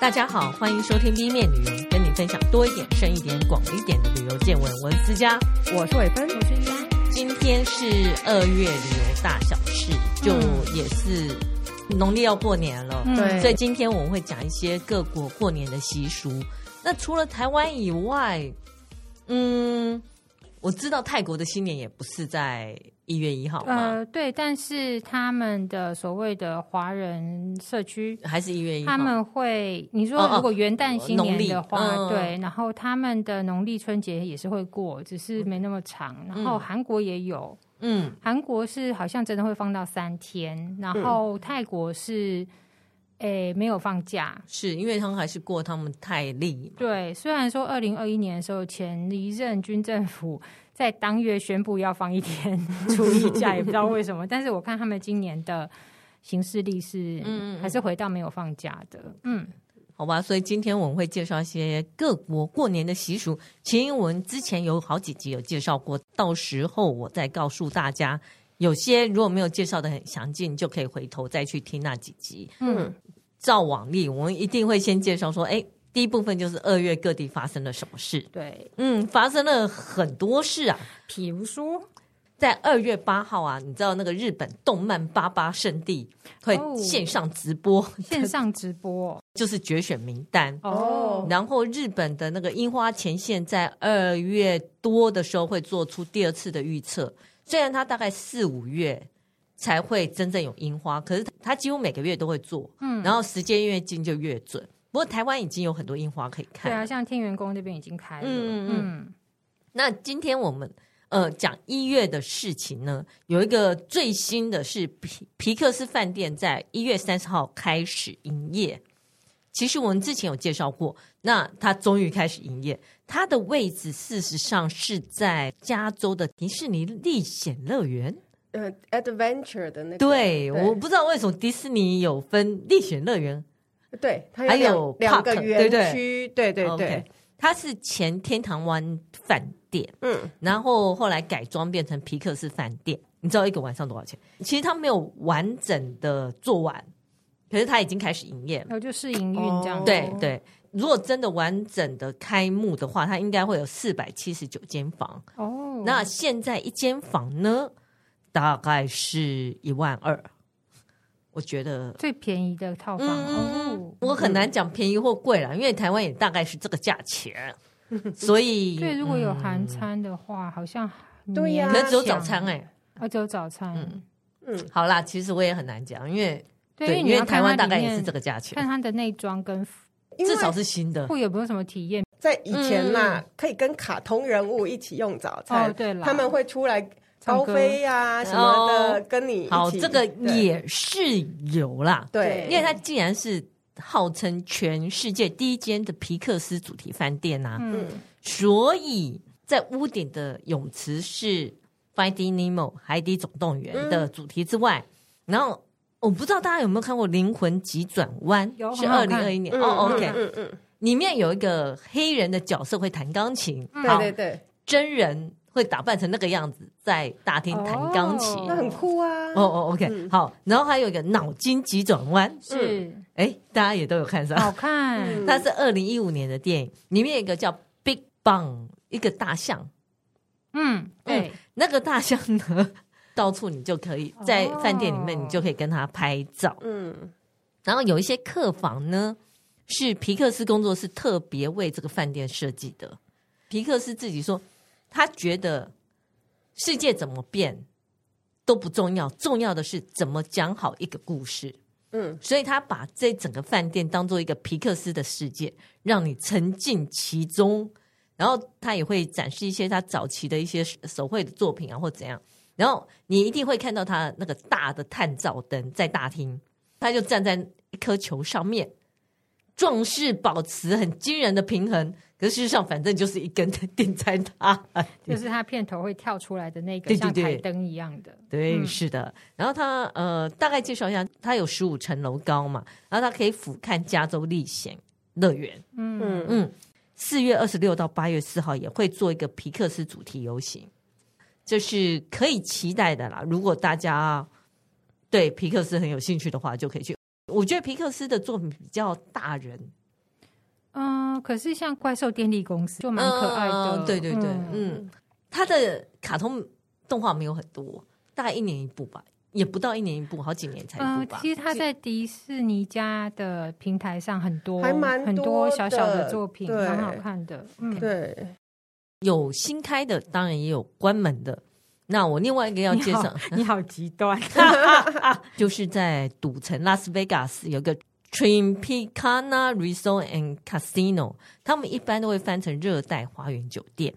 大家好，欢迎收听 B 面旅游，跟你分享多一点、深一点、广一点的旅游见闻。我是思佳，我是伟芬，我是依安。今天是二月旅游大小事，就也是农历要过年了，对、嗯，所以今天我们会讲一些各国过年的习俗。那除了台湾以外，嗯。我知道泰国的新年也不是在一月一号吗？呃，对，但是他们的所谓的华人社区还是一月一号。他们会，你说如果元旦新年的话，哦哦、对，然后他们的农历春节也是会过，只是没那么长。然后韩国也有，嗯，韩国是好像真的会放到三天，然后泰国是。诶，没有放假，是因为他们还是过他们泰历。对，虽然说二零二一年的时候，前一任军政府在当月宣布要放一天 初一假，也不知道为什么。但是我看他们今年的行事历是，嗯，还是回到没有放假的。嗯，好吧，所以今天我们会介绍一些各国过年的习俗。其实我们之前有好几集有介绍过，到时候我再告诉大家。有些如果没有介绍的很详尽，就可以回头再去听那几集。嗯，照往例，我们一定会先介绍说，哎，第一部分就是二月各地发生了什么事。对，嗯，发生了很多事啊。比如说，在二月八号啊，你知道那个日本动漫八八圣地会线上直播，哦、线上直播 就是决选名单哦。然后日本的那个樱花前线在二月多的时候会做出第二次的预测。虽然它大概四五月才会真正有樱花，可是它几乎每个月都会做，嗯，然后时间越近就越准。不过台湾已经有很多樱花可以看，对啊，像天元宫那边已经开了，嗯嗯。那今天我们呃讲一月的事情呢，有一个最新的是皮皮克斯饭店在一月三十号开始营业。其实我们之前有介绍过，那它终于开始营业。它的位置事实上是在加州的迪士尼历险乐园，呃，Adventure 的那个。对，对，我不知道为什么迪士尼有分历险乐园，对，它有两，还有两个园区，对对对，对。Okay. 它是前天堂湾饭店，嗯，然后后来改装变成皮克斯饭店。你知道一个晚上多少钱？其实它没有完整的做完。可是它已经开始营业，然后就试营运这样。对对，如果真的完整的开幕的话，它应该会有四百七十九间房。哦，那现在一间房呢，大概是一万二。我觉得最便宜的套房，嗯哦、我很难讲便宜或贵了，因为台湾也大概是这个价钱。所以，对，如果有含餐的话，嗯、好像对呀，可只有早餐哎、欸，啊，只有早餐。嗯，嗯好啦，其实我也很难讲，因为。对，因为台湾大概也是这个价钱。看它的内装跟至少是新的，会有没有什么体验？在以前嘛、嗯，可以跟卡通人物一起用早餐。哦、对了，他们会出来高飞呀、啊、什么的、哦，跟你。好，这个也是有啦。对，因为它既然是号称全世界第一间的皮克斯主题饭店呐、啊，嗯，所以在屋顶的泳池是 Finding Nemo 海底总动员的主题之外，嗯、然后。我不知道大家有没有看过《灵魂急转弯》，是二零二一年哦。OK，嗯嗯，里面有一个黑人的角色会弹钢琴，嗯、对对对，真人会打扮成那个样子在大厅弹钢琴，哦、那很酷啊。哦哦，OK，、嗯、好，然后还有一个脑筋急转弯，是哎，大家也都有看上，好看。它是二零一五年的电影，里面有一个叫 Big Bang，一个大象。嗯，对，嗯、那个大象呢？到处你就可以在饭店里面，你就可以跟他拍照。嗯，然后有一些客房呢，是皮克斯工作室特别为这个饭店设计的。皮克斯自己说，他觉得世界怎么变都不重要，重要的是怎么讲好一个故事。嗯，所以他把这整个饭店当做一个皮克斯的世界，让你沉浸其中。然后他也会展示一些他早期的一些手绘的作品啊，或怎样。然后你一定会看到他那个大的探照灯在大厅，他就站在一颗球上面，壮士保持很惊人的平衡。可是事实上，反正就是一根钉在他，就是它片头会跳出来的那个像台灯一样的。对，对，对，对，是的。然后他呃，大概介绍一下，他有十五层楼高嘛，然后他可以俯瞰加州历险乐园。嗯嗯，四月二十六到八月四号也会做一个皮克斯主题游行。就是可以期待的啦。如果大家对皮克斯很有兴趣的话，就可以去。我觉得皮克斯的作品比较大人，嗯，可是像怪兽电力公司就蛮可爱的，嗯、对对对，嗯，嗯，它的卡通动画没有很多，大概一年一部吧，也不到一年一部，好几年才一部吧。嗯、其实它在迪士尼家的平台上很多，还蛮多很多小小的作品，蛮好看的。嗯，对，有新开的，当然也有关门的。那我另外一个要介绍，你好极端，就是在赌城拉斯维加斯有个。Tropicana Resort and Casino，他们一般都会翻成热带花园酒店。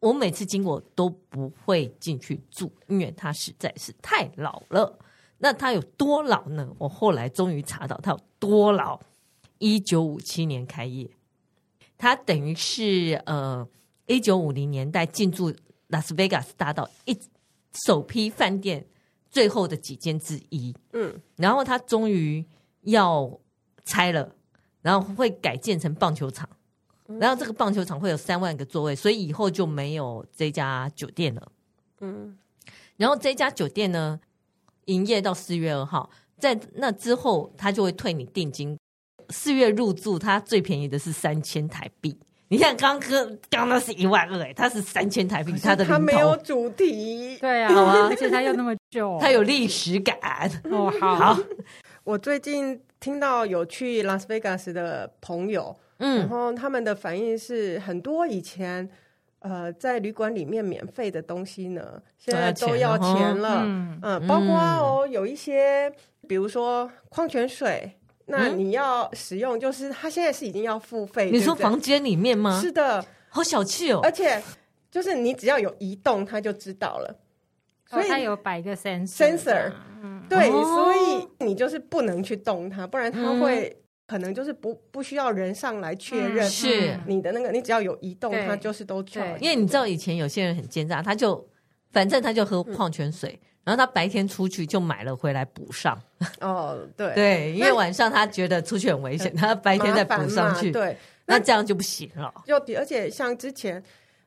我每次经过都不会进去住，因为它实在是太老了。那它有多老呢？我后来终于查到它有多老。一九五七年开业，它等于是呃一九五零年代进驻拉斯维加斯大道一首批饭店最后的几间之一。嗯，然后它终于。要拆了，然后会改建成棒球场，然后这个棒球场会有三万个座位，所以以后就没有这家酒店了。嗯，然后这家酒店呢，营业到四月二号，在那之后他就会退你定金。四月入住，它最便宜的是三千台币。你看刚刚刚那是一万二，哎，它是三千台币，它的它没有主题，对啊，好啊，而且它又那么旧，它有历史感。哦，好。好我最近听到有去拉斯维加斯的朋友，嗯，然后他们的反应是很多以前呃在旅馆里面免费的东西呢，现在都要钱了，嗯，嗯，包括哦有一些，比如说矿泉水，那你要使用，就是它现在是已经要付费。你说房间里面吗？是的，好小气哦，而且就是你只要有移动，它就知道了。所以它有摆个 sensor，嗯，对，所以你就是不能去动它，不然它会可能就是不不需要人上来确认是你的那个，你只要有移动，它就是都错。因为你知道以前有些人很奸诈，他就反正他就喝矿泉水，然后他白天出去就买了回来补上。哦，对 对，因为晚上他觉得出去很危险，他白天再补上去，对，那这样就不行了。就而且像之前。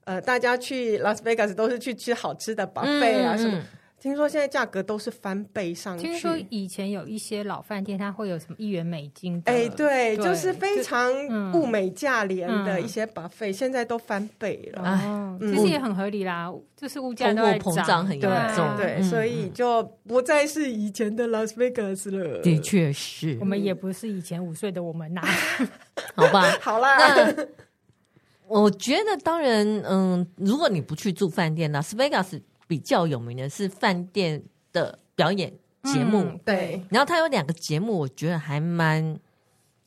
呃，大家去拉斯维加斯都是去吃好吃的 buffet 啊，什么？听说现在价格都是翻倍上去。听说以前有一些老饭店，它会有什么一元美金的？哎，对，就是非常物美价廉的一些 buffet，现在都翻倍了。哦，其实也很合理啦，就是物价都在膨胀很严重，对，所以就不再是以前的 Las Vegas 了。的确是，我们也不是以前五岁的我们呐。好吧，好啦。我觉得当然，嗯，如果你不去住饭店，拉斯维加斯比较有名的是饭店的表演节目，嗯、对。然后他有两个节目，我觉得还蛮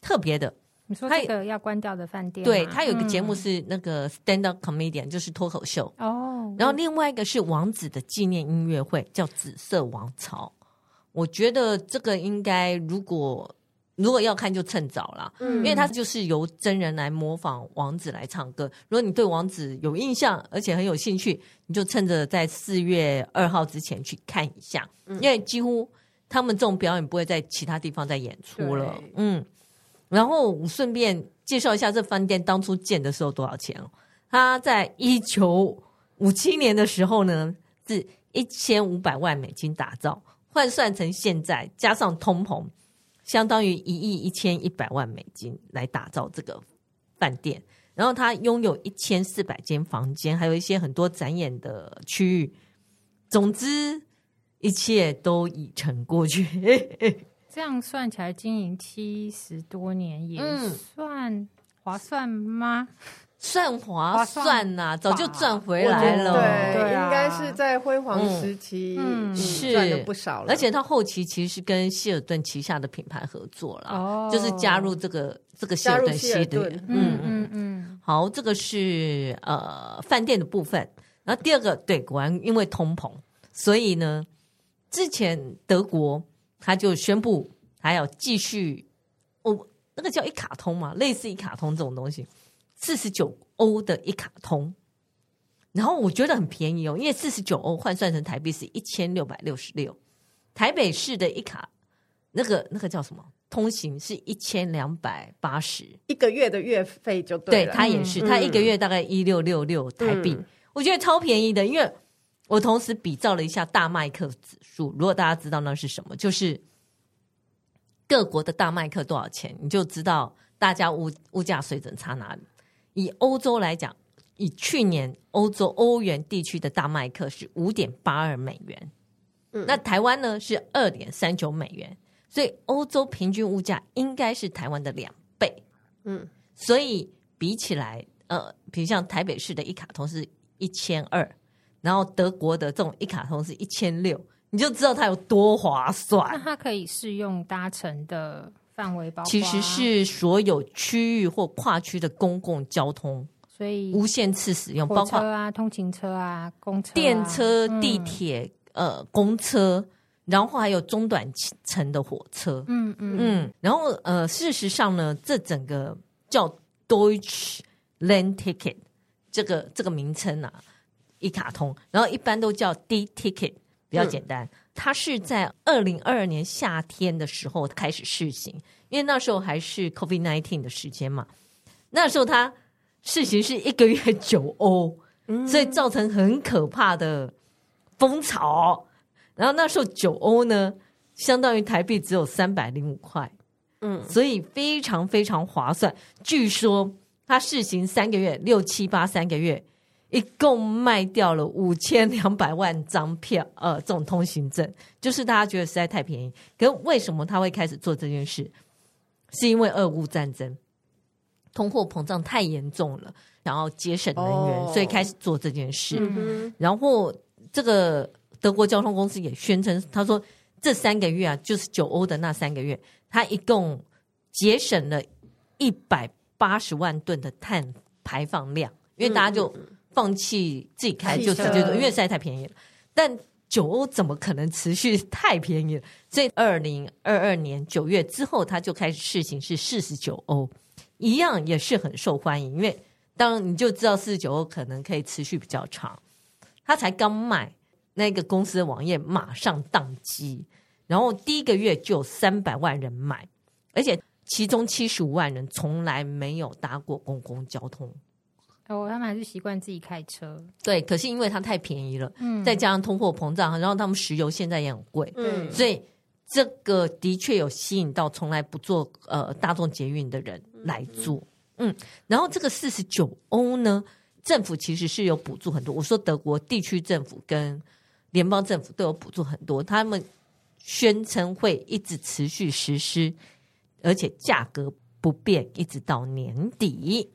特别的。你说这个要关掉的饭店，对，他有一个节目是那个 stand up comedian，就是脱口秀哦。然后另外一个是王子的纪念音乐会，叫《紫色王朝》。我觉得这个应该如果。如果要看就趁早了，嗯，因为他就是由真人来模仿王子来唱歌。如果你对王子有印象，而且很有兴趣，你就趁着在四月二号之前去看一下，因为几乎他们这种表演不会在其他地方再演出了。嗯，然后我顺便介绍一下这饭店当初建的时候多少钱哦？他在一九五七年的时候呢，是一千五百万美金打造，换算成现在加上通膨。相当于一亿一千一百万美金来打造这个饭店，然后它拥有一千四百间房间，还有一些很多展演的区域。总之，一切都已成过去。这样算起来，经营七十多年也算划算吗？嗯算划算呐、啊，早就赚回来了。对，对啊、应该是在辉煌时期是赚了不少了。而且他后期其实是跟希尔顿旗下的品牌合作了，哦、就是加入这个这个希尔顿系列。嗯嗯嗯。好，这个是呃饭店的部分。然后第二个，对，果然因为通膨，所以呢，之前德国他就宣布还要继续，哦，那个叫一卡通嘛，类似一卡通这种东西。四十九欧的一卡通，然后我觉得很便宜哦，因为四十九欧换算成台币是一千六百六十六。台北市的一卡，那个那个叫什么？通行是一千两百八十，一个月的月费就对了。对，他也是，他、嗯、一个月大概一六六六台币，嗯、我觉得超便宜的。因为我同时比照了一下大麦克指数，如果大家知道那是什么，就是各国的大麦克多少钱，你就知道。大家物物价水准差哪里？以欧洲来讲，以去年欧洲欧元地区的大麦克是五点八二美元，嗯，那台湾呢是二点三九美元，所以欧洲平均物价应该是台湾的两倍，嗯，所以比起来，呃，比如像台北市的一卡通是一千二，然后德国的这种一卡通是一千六，你就知道它有多划算。那它可以适用搭乘的。范围包括其实是所有区域或跨区的公共交通，所以无限次使用，包括啊、通勤车啊、公车、电车、地铁、嗯、呃、公车，然后还有中短程的火车。嗯嗯嗯。然后呃，事实上呢，这整个叫 Deutsche Land Ticket 这个这个名称啊，一卡通，然后一般都叫 D Ticket，比较简单。嗯它是在二零二二年夏天的时候开始试行，因为那时候还是 COVID nineteen 的时间嘛。那时候它试行是一个月九欧，所以造成很可怕的风潮。然后那时候九欧呢，相当于台币只有三百零五块，嗯，所以非常非常划算。据说它试行三个月，六七八三个月。一共卖掉了五千两百万张票，呃，这种通行证，就是大家觉得实在太便宜。可是为什么他会开始做这件事？是因为俄乌战争，通货膨胀太严重了，然后节省能源，哦、所以开始做这件事。嗯、然后这个德国交通公司也宣称，他说这三个月啊，就是九欧的那三个月，他一共节省了一百八十万吨的碳排放量，因为大家就。嗯放弃自己开就直接做，因为实在太便宜了。但九欧怎么可能持续太便宜了？所以二零二二年九月之后，他就开始试行是四十九欧，一样也是很受欢迎。因为当然你就知道四十九欧可能可以持续比较长。他才刚卖那个公司的网页，马上宕机，然后第一个月就有三百万人买，而且其中七十五万人从来没有搭过公共交通。哦，他们还是习惯自己开车。对，可是因为它太便宜了，嗯，再加上通货膨胀，然后他们石油现在也很贵，嗯，所以这个的确有吸引到从来不坐呃大众捷运的人来坐，嗯，嗯，然后这个四十九欧呢，政府其实是有补助很多。我说德国地区政府跟联邦政府都有补助很多，他们宣称会一直持续实施，而且价格不变，一直到年底。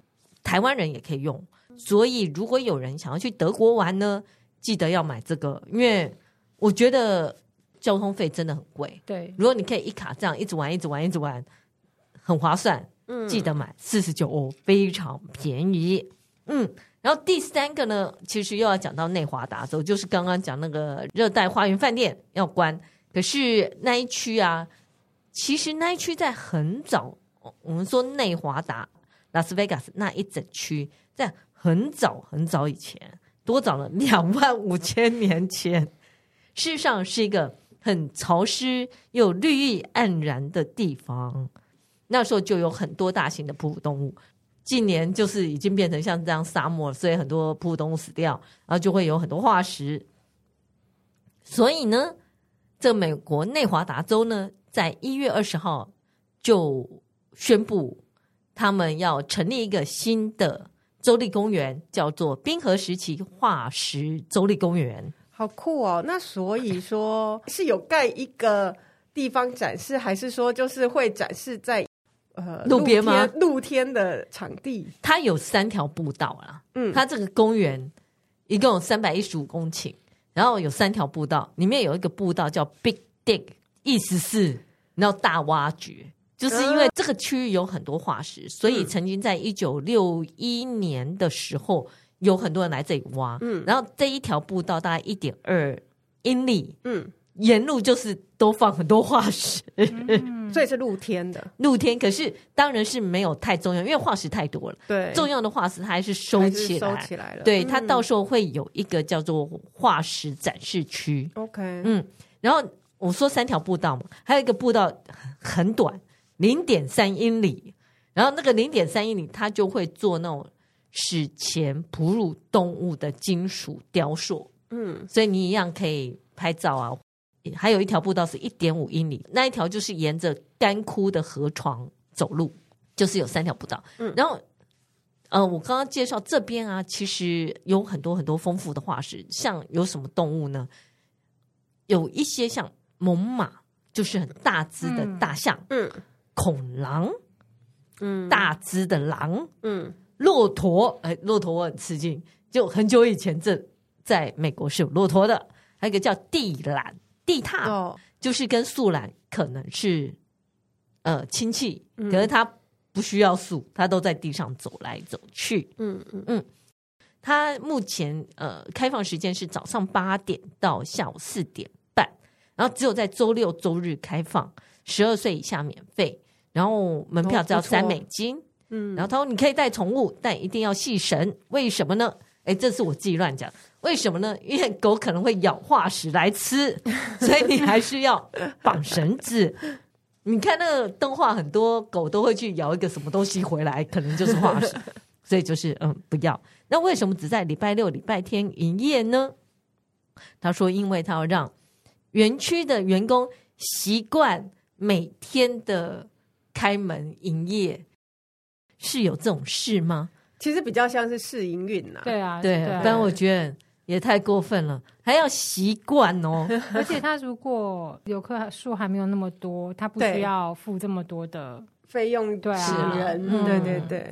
台湾人也可以用，所以如果有人想要去德国玩呢，记得要买这个，因为我觉得交通费真的很贵。对，如果你可以一卡这样一直玩，一直玩，一直玩，很划算。嗯，记得买四十九欧，非常便宜。嗯，然后第三个呢，其实又要讲到内华达州，就是刚刚讲那个热带花园饭店要关，可是那一区啊，其实那一区在很早，我们说内华达。拉斯维加斯那一整区，在很早很早以前，多早了两万五千年前，事实上是一个很潮湿又绿意盎然的地方。那时候就有很多大型的哺乳动物，近年就是已经变成像这样沙漠，所以很多哺乳动物死掉，然后就会有很多化石。所以呢，这美国内华达州呢，在一月二十号就宣布。他们要成立一个新的州立公园，叫做冰河时期化石州立公园。好酷哦！那所以说是有盖一个地方展示，还是说就是会展示在呃路边吗？露天的场地？它有三条步道啊。嗯，它这个公园一共有三百一十五公顷，然后有三条步道，里面有一个步道叫 Big Dig，意思是你要大挖掘。就是因为这个区域有很多化石，所以曾经在一九六一年的时候，有很多人来这里挖。嗯，然后这一条步道大概一点二英里，嗯，沿路就是都放很多化石，嗯，所以是露天的。露天，可是当然是没有太重要，因为化石太多了。对，重要的化石它还是收起来，收起来了。对，它到时候会有一个叫做化石展示区。OK，嗯，然后我说三条步道嘛，还有一个步道很短。零点三英里，然后那个零点三英里，它就会做那种史前哺乳动物的金属雕塑，嗯，所以你一样可以拍照啊。还有一条步道是一点五英里，那一条就是沿着干枯的河床走路，就是有三条步道。嗯，然后呃，我刚刚介绍这边啊，其实有很多很多丰富的化石，像有什么动物呢？有一些像猛犸，就是很大只的大象，嗯，恐狼，嗯，大只的狼，嗯，骆驼，哎，骆驼我很吃惊，就很久以前这在美国是有骆驼的，还有一个叫地懒、地獭，哦，就是跟树懒可能是呃亲戚，可是它不需要树，它都在地上走来走去，嗯嗯。嗯，它目前呃开放时间是早上八点到下午四点半。然后只有在周六周日开放，十二岁以下免费，然后门票只要三美金。嗯，然后他说你可以带宠物，但一定要系绳。为什么呢？哎，这是我自己乱讲。为什么呢？因为狗可能会咬化石来吃，所以你还是要绑绳子。你看那个动画，很多狗都会去咬一个什么东西回来，可能就是化石。所以就是嗯，不要。那为什么只在礼拜六、礼拜天营业呢？他说，因为他要让。园区的员工习惯每天的开门营业，是有这种事吗？其实比较像是试营运呐。对啊，对，但我觉得也太过分了，还要习惯哦。而且他如果游客数还没有那么多，他不需要付这么多的 费用，对啊，人，嗯、对对对。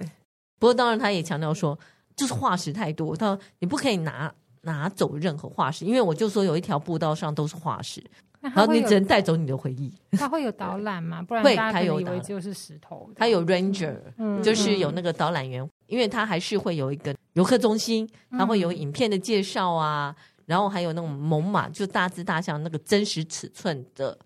不过当然，他也强调说，就是化石太多，他说你不可以拿。拿走任何化石，因为我就说有一条步道上都是化石，然后你只能带走你的回忆。它会有导览吗？不然大家以为就是石头。它有 ranger，嗯，就是有那个导览员，嗯，因为它还是会有一个游客中心，它会有影片的介绍啊，嗯，然后还有那种猛犸，就大只大象那个真实尺寸的，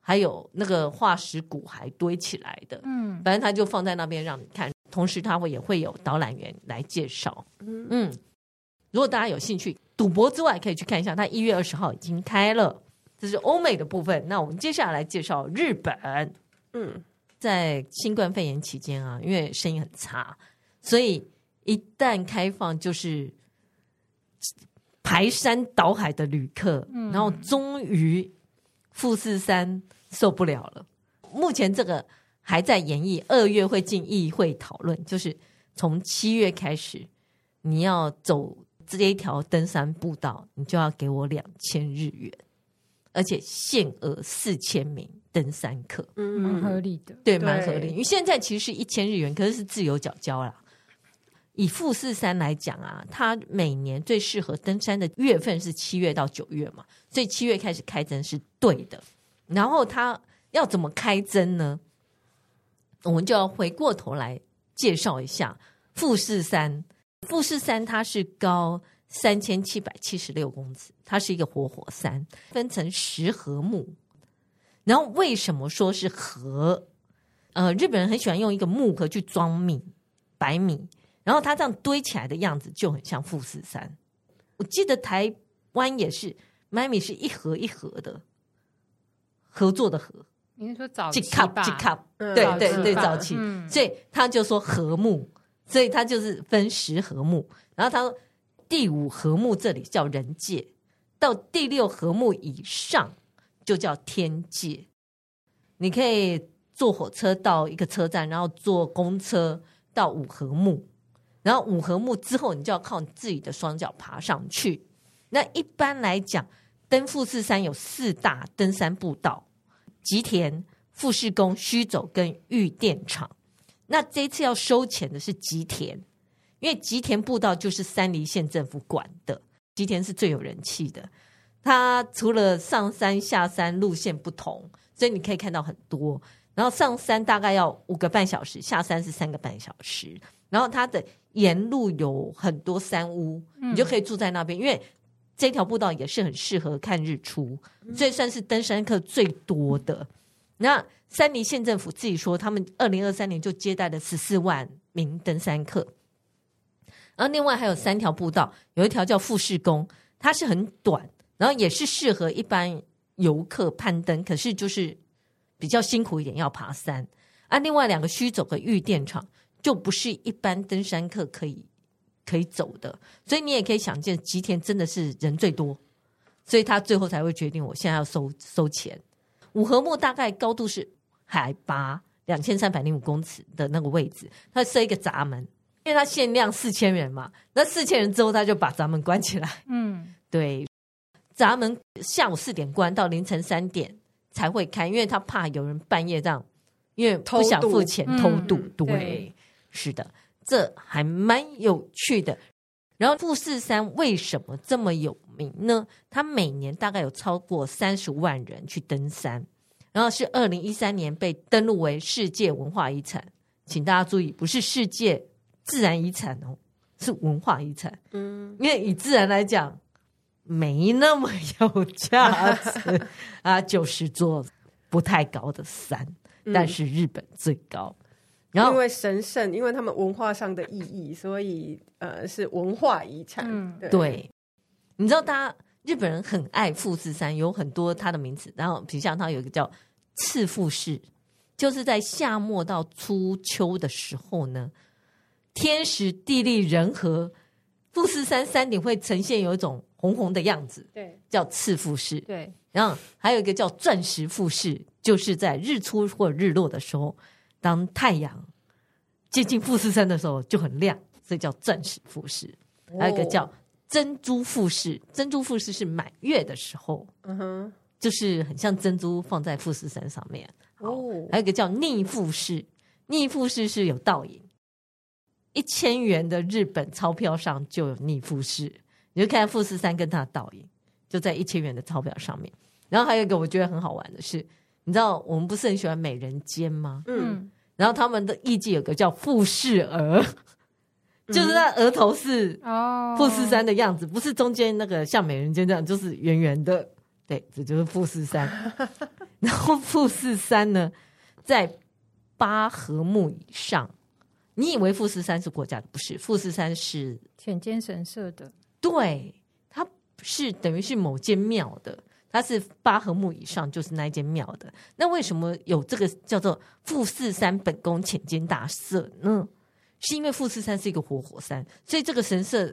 还有那个化石骨骸堆起来的，嗯，反正他就放在那边让你看，同时它会也会有导览员来介绍，嗯。嗯如果大家有兴趣，赌博之外可以去看一下，他一月二十号已经开了。这是欧美的部分。那我们接下来介绍日本。嗯，在新冠肺炎期间啊，因为生意很差，所以一旦开放，就是排山倒海的旅客。嗯，然后终于富士山受不了了。目前这个还在演绎，二月会进议会讨论，就是从七月开始，你要走。这一条登山步道，你就要给我两千日元，而且限额四千名登山客，嗯，蛮合理的，对，蛮合理。因为现在其实是一千日元，可是是自由缴交啦。以富士山来讲啊，它每年最适合登山的月份是七月到九月嘛，所以七月开始开征是对的。然后它要怎么开征呢？我们就要回过头来介绍一下富士山。富士山它是高三千七百七十六公尺，它是一个活火山，分成十和木。然后为什么说是和？呃，日本人很喜欢用一个木盒去装米、白米，然后它这样堆起来的样子就很像富士山。我记得台湾也是买米是一盒一盒的合作的盒。你是说早期吧？对对对，对，早期，嗯，所以他就说和木。所以他就是分十和木，然后他说第五合目这里叫人界，到第六合目以上就叫天界。你可以坐火车到一个车站，然后坐公车到五合目，然后五合目之后你就要靠你自己的双脚爬上去。那一般来讲，登富士山有四大登山步道：吉田、富士宫、须走跟御殿场。那这一次要收钱的是吉田，因为吉田步道就是三梨县政府管的，吉田是最有人气的。它除了上山下山路线不同，所以你可以看到很多。然后上山大概要五个半小时，下山是三个半小时。然后它的沿路有很多山屋，你就可以住在那边，因为这条步道也是很适合看日出，所以算是登山客最多的。那山梨县政府自己说，他们二零二三年就接待了十四万名登山客。然后另外还有三条步道，有一条叫富士宫，它是很短，然后也是适合一般游客攀登，可是就是比较辛苦一点，要爬山。啊，另外两个须走和御殿场就不是一般登山客可以可以走的，所以你也可以想见，吉田真的是人最多，所以他最后才会决定，我现在要收收钱。五合目大概高度是海拔两千三百零五公尺的那个位置，他设一个闸门，因为他限量四千人嘛，那四千人之后他就把闸门关起来。嗯，对，闸门下午四点关到凌晨三点才会开，因为他怕有人半夜这样，因为不想付钱偷渡。嗯、对，对是的，这还蛮有趣的。然后富士山为什么这么有名呢？它每年大概有超过三十万人去登山，然后是二零一三年被登录为世界文化遗产，请大家注意，不是世界自然遗产哦，是文化遗产。嗯，因为以自然来讲，没那么有价值 啊，就是座不太高的山，但是日本最高。然后因为神圣，因为他们文化上的意义，所以呃是文化遗产。嗯、对，对，你知道，大家日本人很爱富士山，有很多它的名字。然后，比如像它有一个叫赤富士，就是在夏末到初秋的时候呢，天时地利人和，富士山山顶会呈现有一种红红的样子。对，叫赤富士。对，然后还有一个叫钻石富士，就是在日出或日落的时候。当太阳接近富士山的时候就很亮，所以叫钻石富士。还有一个叫珍珠富士，珍珠富士是满月的时候，嗯哼，就是很像珍珠放在富士山上面。哦，还有一个叫逆富士，逆富士是有倒影，一千元的日本钞票上就有逆富士，你就看富士山跟它的倒影，就在一千元的钞票上面。然后还有一个我觉得很好玩的是。你知道我们不是很喜欢美人尖吗？嗯，然后他们的艺伎有个叫富士额，嗯、就是那额头是哦富士山的样子，哦、不是中间那个像美人尖这样，就是圆圆的。对，这就是富士山。然后富士山呢，在八合目以上。你以为富士山是国家的？不是，富士山是浅间神社的。对，它是等于是某间庙的。它是八合目以上，就是那一间庙的。那为什么有这个叫做富士山本宫浅间大社呢？是因为富士山是一个活火山，所以这个神社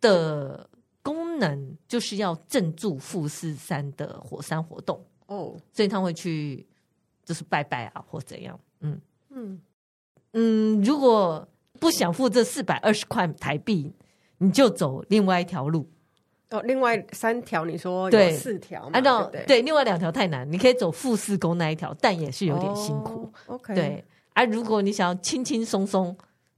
的功能就是要镇住富士山的火山活动哦。所以他会去就是拜拜啊，或怎样。嗯嗯嗯，如果不想付这四百二十块台币，你就走另外一条路。哦，另外三条你说有四条，按照对，对另外两条太难，你可以走富士宫那一条，但也是有点辛苦。Oh, OK，对，而、啊、如果你想要轻轻松松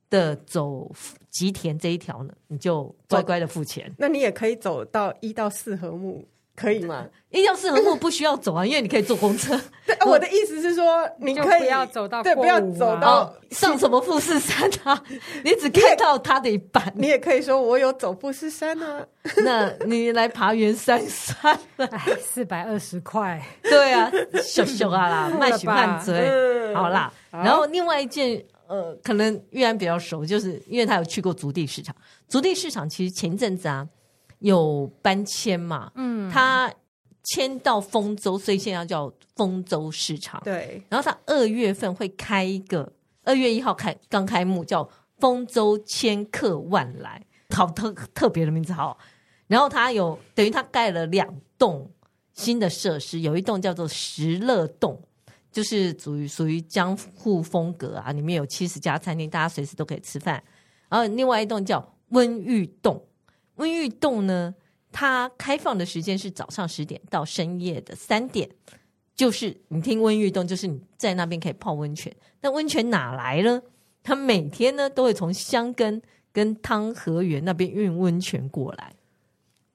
的走吉田这一条呢，你就乖乖的付钱。那你也可以走到一到四合目。可以吗？一到四合目不需要走啊，因为你可以坐公车。对，我的意思是说，你可以不要走到对，不要走到上什么富士山啊？你只看到它的一半。你也可以说我有走富士山啊。那你来爬圆山山，哎，四百二十块。对啊，秀秀啊啦，卖血拌嘴。好啦，然后另外一件，呃，可能玉安比较熟，就是因为他有去过足地市场。足地市场其实前阵子啊。有搬迁嘛？嗯，他迁到丰州，所以现在叫丰州市场。对，然后他二月份会开一个，二月一号开刚开幕，叫丰州千客万来，好特特别的名字，好。然后他有等于他盖了两栋新的设施，有一栋叫做石乐栋，就是属于属于江户风格啊，里面有七十家餐厅，大家随时都可以吃饭。然后另外一栋叫温玉栋。温玉洞呢，它开放的时间是早上十点到深夜的三点，就是你听温玉洞，就是你在那边可以泡温泉。那温泉哪来呢？它每天呢都会从香根跟汤和园那边运温泉过来，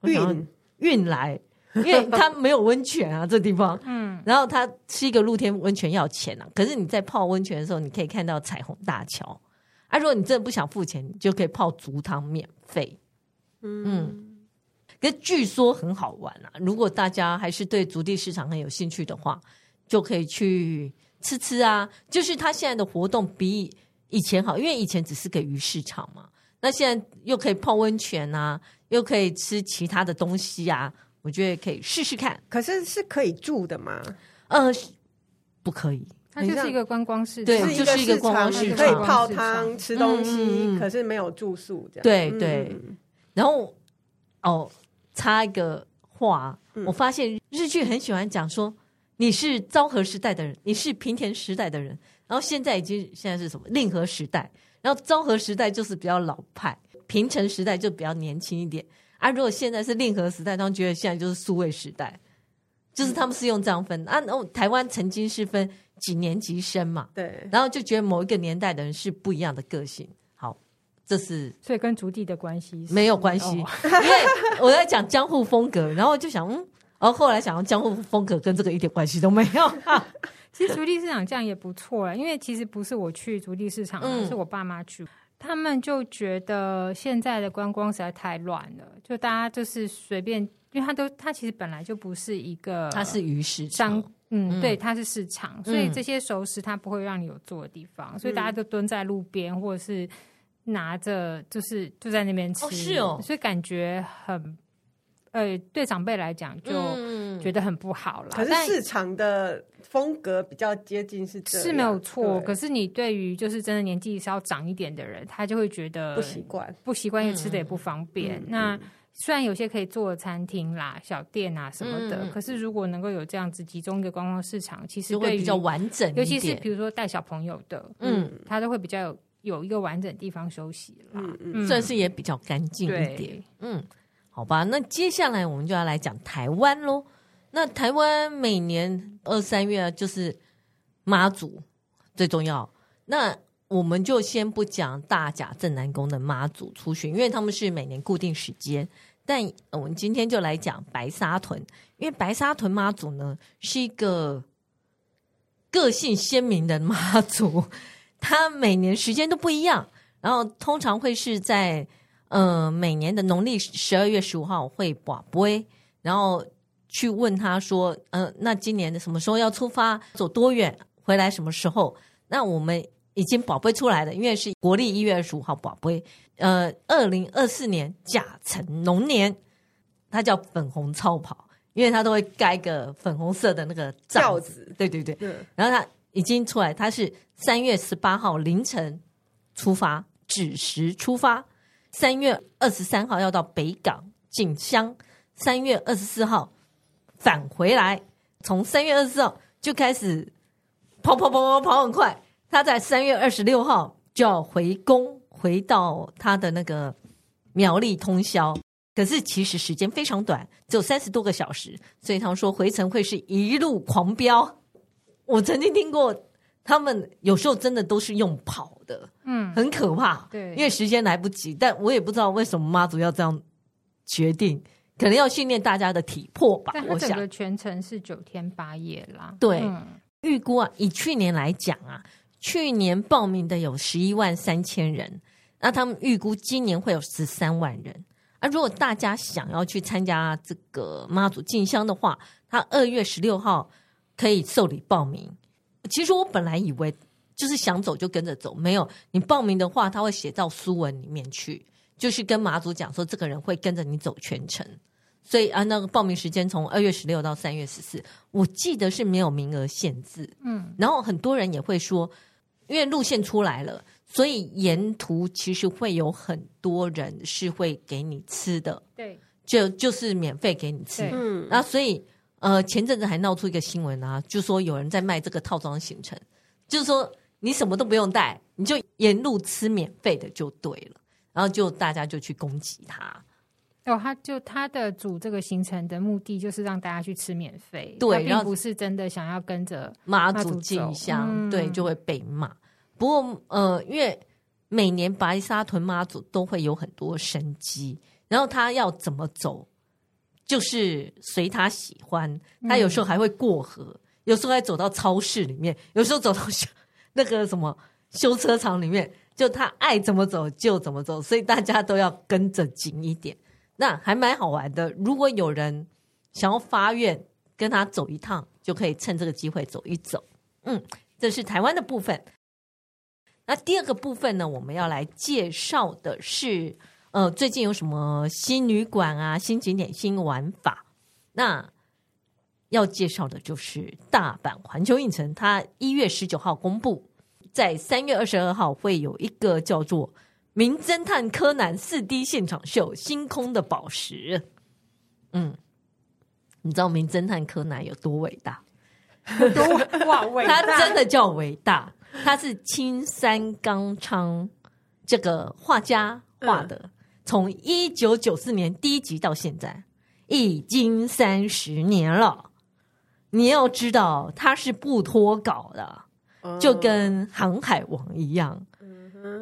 运运来，因为它没有温泉啊，这地方。嗯，然后它是一个露天温泉要钱啊，可是你在泡温泉的时候，你可以看到彩虹大桥。啊，如果你真的不想付钱，你就可以泡足汤免费。嗯，可据说很好玩啊！如果大家还是对足地市场很有兴趣的话，就可以去吃吃啊。就是他现在的活动比以前好，因为以前只是个鱼市场嘛，那现在又可以泡温泉啊，又可以吃其他的东西啊。我觉得可以试试看。可是是可以住的吗？呃，不可以，它就是一个观光市场，对，就是一个观光市场，可以泡汤吃东西，嗯、可是没有住宿这样。对对。嗯然后，哦，插一个话，嗯、我发现日剧很喜欢讲说，你是昭和时代的人，你是平田时代的人，然后现在已经现在是什么令和时代，然后昭和时代就是比较老派，平成时代就比较年轻一点。啊，如果现在是令和时代，他们觉得现在就是数位时代，就是他们是用这样分。啊，哦，台湾曾经是分几年级生嘛，对，然后就觉得某一个年代的人是不一样的个性。好，这是所以跟竹地的关系没有关系，因为我在讲江户风格，然后就想，嗯，然后后来想，江户风格跟这个一点关系都没有。其实竹地市场这样也不错了，因为其实不是我去竹地市场，嗯、是我爸妈去，他们就觉得现在的观光实在太乱了，就大家就是随便，因为他都他其实本来就不是一个，它是鱼市场，嗯，对，它是市场，所以这些熟食它不会让你有坐的地方，嗯、所以大家都蹲在路边或者是拿着，就是就在那边吃，哦是哦，所以感觉很。呃，对长辈来讲就觉得很不好了。可是市场的风格比较接近是这样，是没有错。可是你对于就是真的年纪稍长一点的人，他就会觉得不习惯，不习惯，因为吃的也不方便。那虽然有些可以做的餐厅啦、小店啊什么的，可是如果能够有这样子集中一个观光市场，其实会比较完整。尤其是比如说带小朋友的，嗯，他都会比较有有一个完整地方休息啦，算是也比较干净一点，嗯。好吧，那接下来我们就要来讲台湾喽。那台湾每年二三月就是妈祖最重要。那我们就先不讲大甲镇南宫的妈祖出巡，因为他们是每年固定时间。但我们今天就来讲白沙屯，因为白沙屯妈祖呢是一个个性鲜明的妈祖，他每年时间都不一样，然后通常会是在。嗯、呃，每年的农历十二月十五号会保杯，然后去问他说：“嗯、呃，那今年的什么时候要出发？走多远？回来什么时候？”那我们已经保杯出来了，因为是国历一月二十五号保杯。呃，二零二四年甲辰龙年，它叫粉红超跑，因为它都会盖个粉红色的那个罩子。对对对，对然后它已经出来，他是三月十八号凌晨出发，子时出发。三月二十三号要到北港进香，三月二十四号返回来。从三月二十四号就开始跑跑跑跑跑很快。他在三月二十六号就要回宫，回到他的那个苗栗通宵。可是其实时间非常短，只有三十多个小时，所以他们说回程会是一路狂飙。我曾经听过。他们有时候真的都是用跑的，嗯，很可怕，对，因为时间来不及。但我也不知道为什么妈祖要这样决定，可能要训练大家的体魄吧。我想整个全程是九天八夜啦。对，嗯、预估啊，以去年来讲啊，去年报名的有十一万三千人，那他们预估今年会有十三万人。啊，如果大家想要去参加这个妈祖进香的话，他二月十六号可以受理报名。其实我本来以为就是想走就跟着走，没有你报名的话，他会写到书文里面去，就是跟马祖讲说这个人会跟着你走全程。所以啊，那个报名时间从二月十六到三月十四，我记得是没有名额限制。嗯，然后很多人也会说，因为路线出来了，所以沿途其实会有很多人是会给你吃的，对，就就是免费给你吃。嗯，然后所以。呃，前阵子还闹出一个新闻啊，就说有人在卖这个套装行程，就是说你什么都不用带，你就沿路吃免费的就对了，然后就大家就去攻击他。哦，他就他的组这个行程的目的就是让大家去吃免费，对，并不是真的想要跟着妈祖进香，对，就会被骂。不过呃，因为每年白沙屯妈祖都会有很多神机，然后他要怎么走？就是随他喜欢，他有时候还会过河，嗯、有时候还走到超市里面，有时候走到修那个什么修车厂里面，就他爱怎么走就怎么走，所以大家都要跟着紧一点。那还蛮好玩的。如果有人想要发愿跟他走一趟，就可以趁这个机会走一走。嗯，这是台湾的部分。那第二个部分呢，我们要来介绍的是。呃，最近有什么新旅馆啊、新景点、新玩法？那要介绍的就是大阪环球影城，它一月十九号公布，在三月二十二号会有一个叫做《名侦探柯南四 D 现场秀：星空的宝石》。嗯，你知道名侦探柯南有多伟大？多 哇，伟大！他真的叫伟大。他是青山刚昌这个画家画的，从一九九四年第一集到现在已经三十年了。你要知道，他是不脱稿的，就跟《航海王》一样，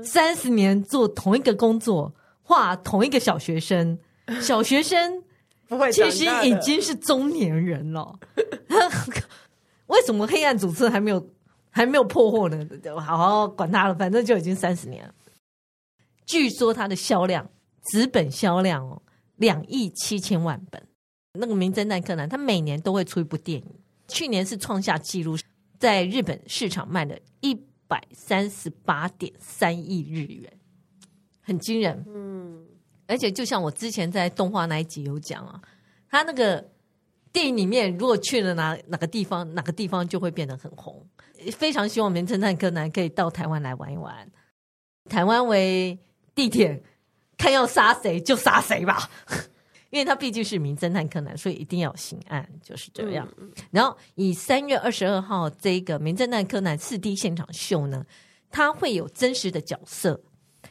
三十年做同一个工作，画同一个小学生，小学生 其实已经是中年人了。为什么黑暗组织还没有还没有破获呢？好好管他了，反正就已经三十年了。据说他的销量，纸本销量哦，两亿七千万本。那个《名侦探柯南》，他每年都会出一部电影，去年是创下纪录，在日本市场卖了一百三十八点三亿日元，很惊人。嗯，而且就像我之前在动画那一集有讲啊，他那个。电影里面，如果去了哪哪个地方，哪个地方就会变得很红。非常希望《名侦探柯南》可以到台湾来玩一玩。台湾为地点，看要杀谁就杀谁吧，因为他毕竟是名侦探柯南，所以一定要有刑案，就是这样。嗯、然后以三月二十二号这个《名侦探柯南》四 D 现场秀呢，它会有真实的角色，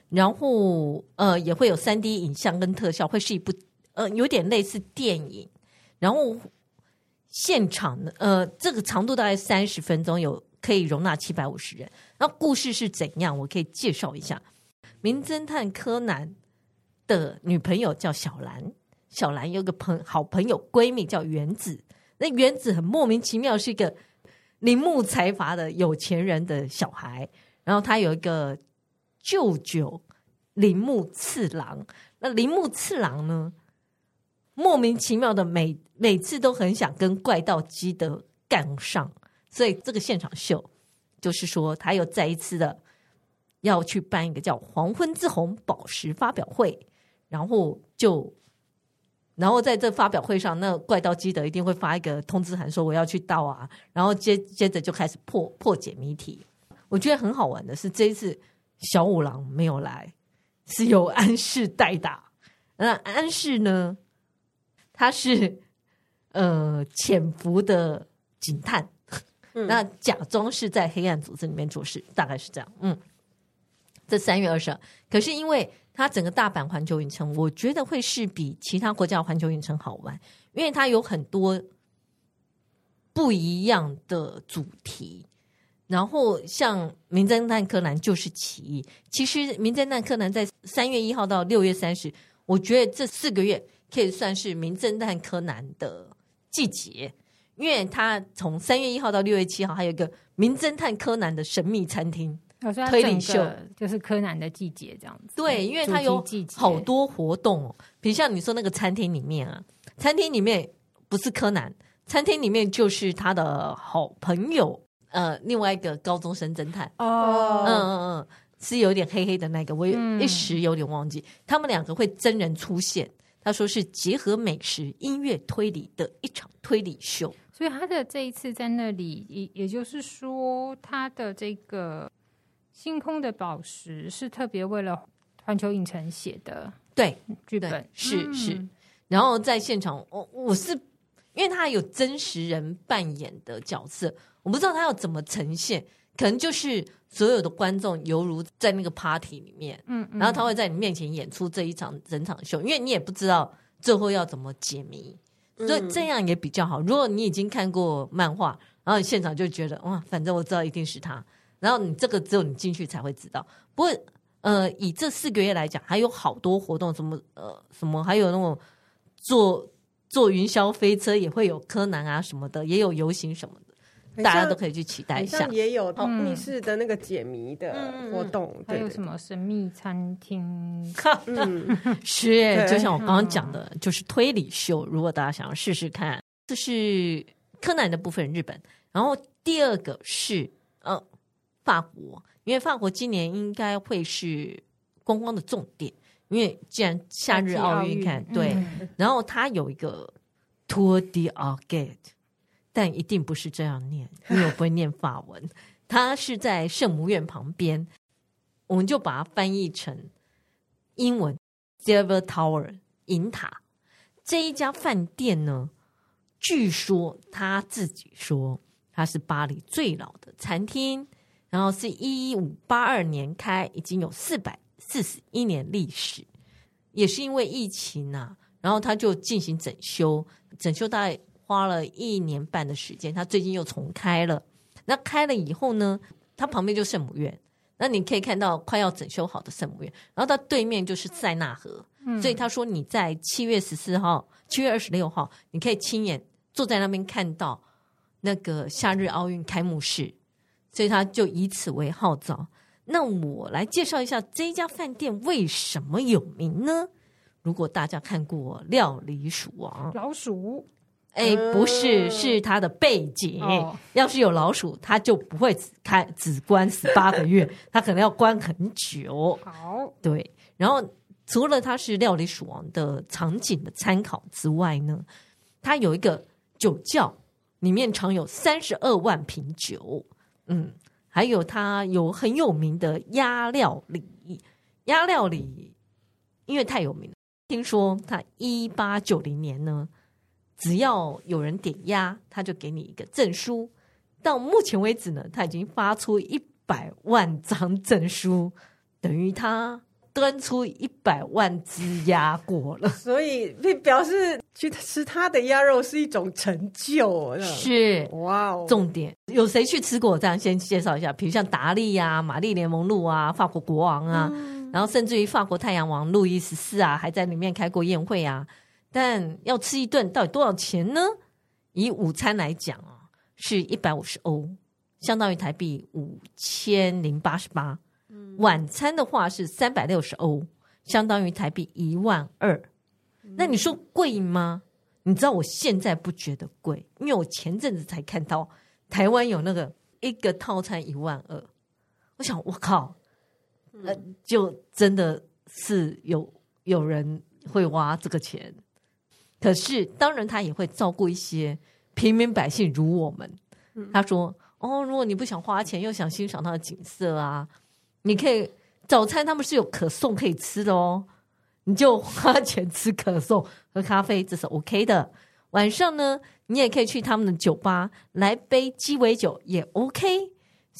然后呃也会有三 D 影像跟特效，会是一部呃有点类似电影。然后现场呢，呃，这个长度大概三十分钟，有可以容纳七百五十人。那故事是怎样？我可以介绍一下。名侦探柯南的女朋友叫小兰，小兰有个朋好朋友闺蜜叫原子。那原子很莫名其妙，是一个铃木财阀的有钱人的小孩。然后他有一个舅舅铃木次郎。那铃木次郎呢？莫名其妙的每每次都很想跟怪盗基德干上，所以这个现场秀就是说他又再一次的要去办一个叫《黄昏之红宝石》发表会，然后就然后在这发表会上，那怪盗基德一定会发一个通知函说我要去盗啊，然后接接着就开始破破解谜题。我觉得很好玩的是这一次小五郎没有来，是由安室代打。那安室呢？他是呃潜伏的警探，嗯、那假装是在黑暗组织里面做事，大概是这样。嗯，这三月二十二，可是因为它整个大阪环球影城，我觉得会是比其他国家环球影城好玩，因为它有很多不一样的主题。然后像《名侦探柯南》就是其一，其实《名侦探柯南》在三月一号到六月三十，我觉得这四个月。可以算是名侦探柯南的季节，因为他从三月一号到六月七号，还有一个名侦探柯南的神秘餐厅推理秀，就是柯南的季节这样子。对，因为他有好多活动哦，比如像你说那个餐厅里面啊，餐厅里面不是柯南，餐厅里面就是他的好朋友，呃，另外一个高中生侦探哦，嗯嗯嗯，是有点黑黑的那个，我一时有点忘记，嗯、他们两个会真人出现。他说是结合美食、音乐、推理的一场推理秀，所以他的这一次在那里，也也就是说，他的这个星空的宝石是特别为了环球影城写的，对剧本是、嗯、是。然后在现场，我我是因为他有真实人扮演的角色，我不知道他要怎么呈现。可能就是所有的观众犹如在那个 party 里面，嗯，嗯，然后他会在你面前演出这一场整场秀，因为你也不知道最后要怎么解谜，所以这样也比较好。如果你已经看过漫画，然后你现场就觉得哇，反正我知道一定是他，然后你这个只有你进去才会知道。不过，呃，以这四个月来讲，还有好多活动，什么呃什么，还有那种坐坐云霄飞车也会有柯南啊什么的，也有游行什么的。大家都可以去期待一下，也有密室的那个解谜的活动，还有什么神秘餐厅？嗯，是，就像我刚刚讲的，就是推理秀。如果大家想要试试看，这是柯南的部分，日本。然后第二个是呃法国，因为法国今年应该会是观光的重点，因为既然夏日奥运看对，然后它有一个 Tour de a r g a t e 但一定不是这样念，因为我不会念法文。它是在圣母院旁边，我们就把它翻译成英文 Silver Tower 银塔。这一家饭店呢，据说他自己说它是巴黎最老的餐厅，然后是一五八二年开，已经有四百四十一年历史，也是因为疫情啊，然后他就进行整修，整修大概花了一年半的时间，他最近又重开了。那开了以后呢，它旁边就圣母院，那你可以看到快要整修好的圣母院，然后它对面就是塞纳河，嗯，所以他说你在七月十四号、七月二十六号，你可以亲眼坐在那边看到那个夏日奥运开幕式，所以他就以此为号召。那我来介绍一下这一家饭店为什么有名呢？如果大家看过《料理鼠王》，老鼠。哎，不是，是它的背景。哦、要是有老鼠，它就不会只开只关十八个月，它可能要关很久。好，对。然后除了它是料理鼠王的场景的参考之外呢，它有一个酒窖，里面藏有三十二万瓶酒。嗯，还有他有很有名的鸭料理，鸭料理因为太有名了，听说他一八九零年呢。只要有人点鸭，他就给你一个证书。到目前为止呢，他已经发出一百万张证书，等于他端出一百万只鸭过了。所以表示去吃他的鸭肉是一种成就。是哇哦，重点有谁去吃过？这样先介绍一下，比如像达利呀、玛丽莲梦露啊、法国国王啊，嗯、然后甚至于法国太阳王路易十四啊，还在里面开过宴会啊。但要吃一顿到底多少钱呢？以午餐来讲啊，是一百五十欧，相当于台币五千零八十八。晚餐的话是三百六十欧，相当于台币一万二。那你说贵吗？你知道我现在不觉得贵，因为我前阵子才看到台湾有那个一个套餐一万二。我想，我靠，那就真的是有有人会花这个钱。可是，当然他也会照顾一些平民百姓，如我们。他说：“哦，如果你不想花钱，又想欣赏它的景色啊，你可以早餐他们是有可颂可以吃的哦，你就花钱吃可颂喝咖啡，这是 OK 的。晚上呢，你也可以去他们的酒吧来杯鸡尾酒也 OK，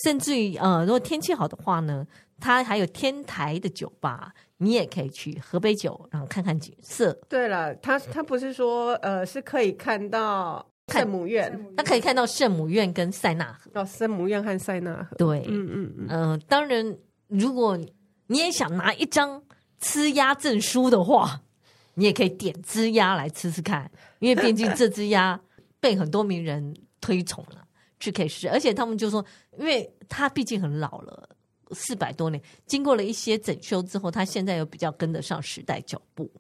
甚至于呃，如果天气好的话呢，它还有天台的酒吧。”你也可以去喝杯酒，然后看看景色。对了，他他不是说呃是可以看到圣母院，他可以看到圣母院跟塞纳河。哦，圣母院和塞纳河。对，嗯嗯嗯。呃，当然，如果你也想拿一张吃鸭证书的话，你也可以点只鸭来吃吃看，因为毕竟这只鸭被很多名人推崇了，去可以试。而且他们就说，因为它毕竟很老了。四百多年，经过了一些整修之后，它现在又比较跟得上时代脚步。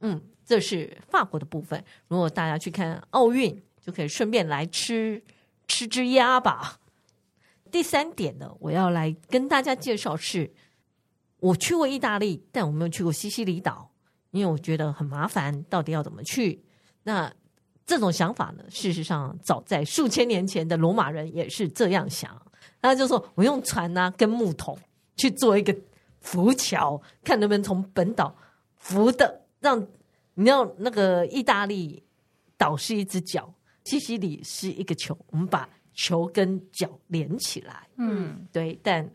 嗯，这是法国的部分。如果大家去看奥运，就可以顺便来吃吃只鸭吧。第三点呢，我要来跟大家介绍是，我去过意大利，但我没有去过西西里岛，因为我觉得很麻烦，到底要怎么去？那这种想法呢，事实上早在数千年前的罗马人也是这样想。他就说：“我用船呐、啊，跟木桶去做一个浮桥，看能不能从本岛浮的，让你要那个意大利岛是一只脚，西西里是一个球，我们把球跟脚连起来。嗯，对，但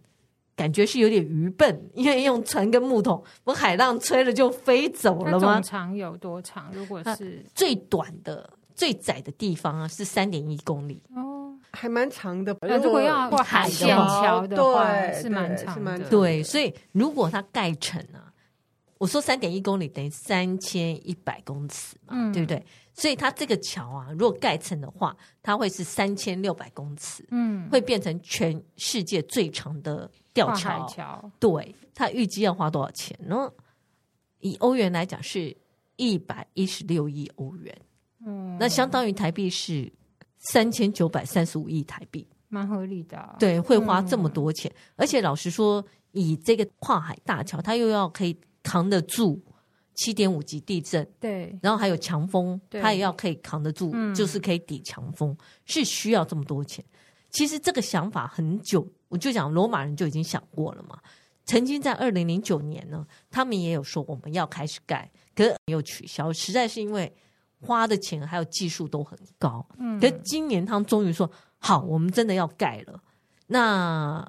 感觉是有点愚笨，因为用船跟木桶，不海浪吹了就飞走了吗？长有多长？如果是最短的、最窄的地方啊，是三点一公里。哦。”还蛮长的，如果要过海线桥的话，对，是蛮长的。对，所以如果它盖成啊，我说三点一公里等于三千一百公尺嘛，嗯、对不对？所以它这个桥啊，如果盖成的话，它会是三千六百公尺，嗯，会变成全世界最长的吊桥。桥对，它预计要花多少钱呢？以欧元来讲，是一百一十六亿欧元，嗯，那相当于台币是。三千九百三十五亿台币，蛮合理的啊。对，会花这么多钱，嗯，而且老实说，以这个跨海大桥，它又要可以扛得住七点五级地震，对，然后还有强风，对它也要可以扛得住，嗯，就是可以抵强风，是需要这么多钱。其实这个想法很久，我就讲罗马人就已经想过了嘛。曾经在二零零九年呢，他们也有说我们要开始盖，可是又取消，实在是因为。花的钱还有技术都很高，嗯，可是今年他们终于说好，我们真的要盖了。那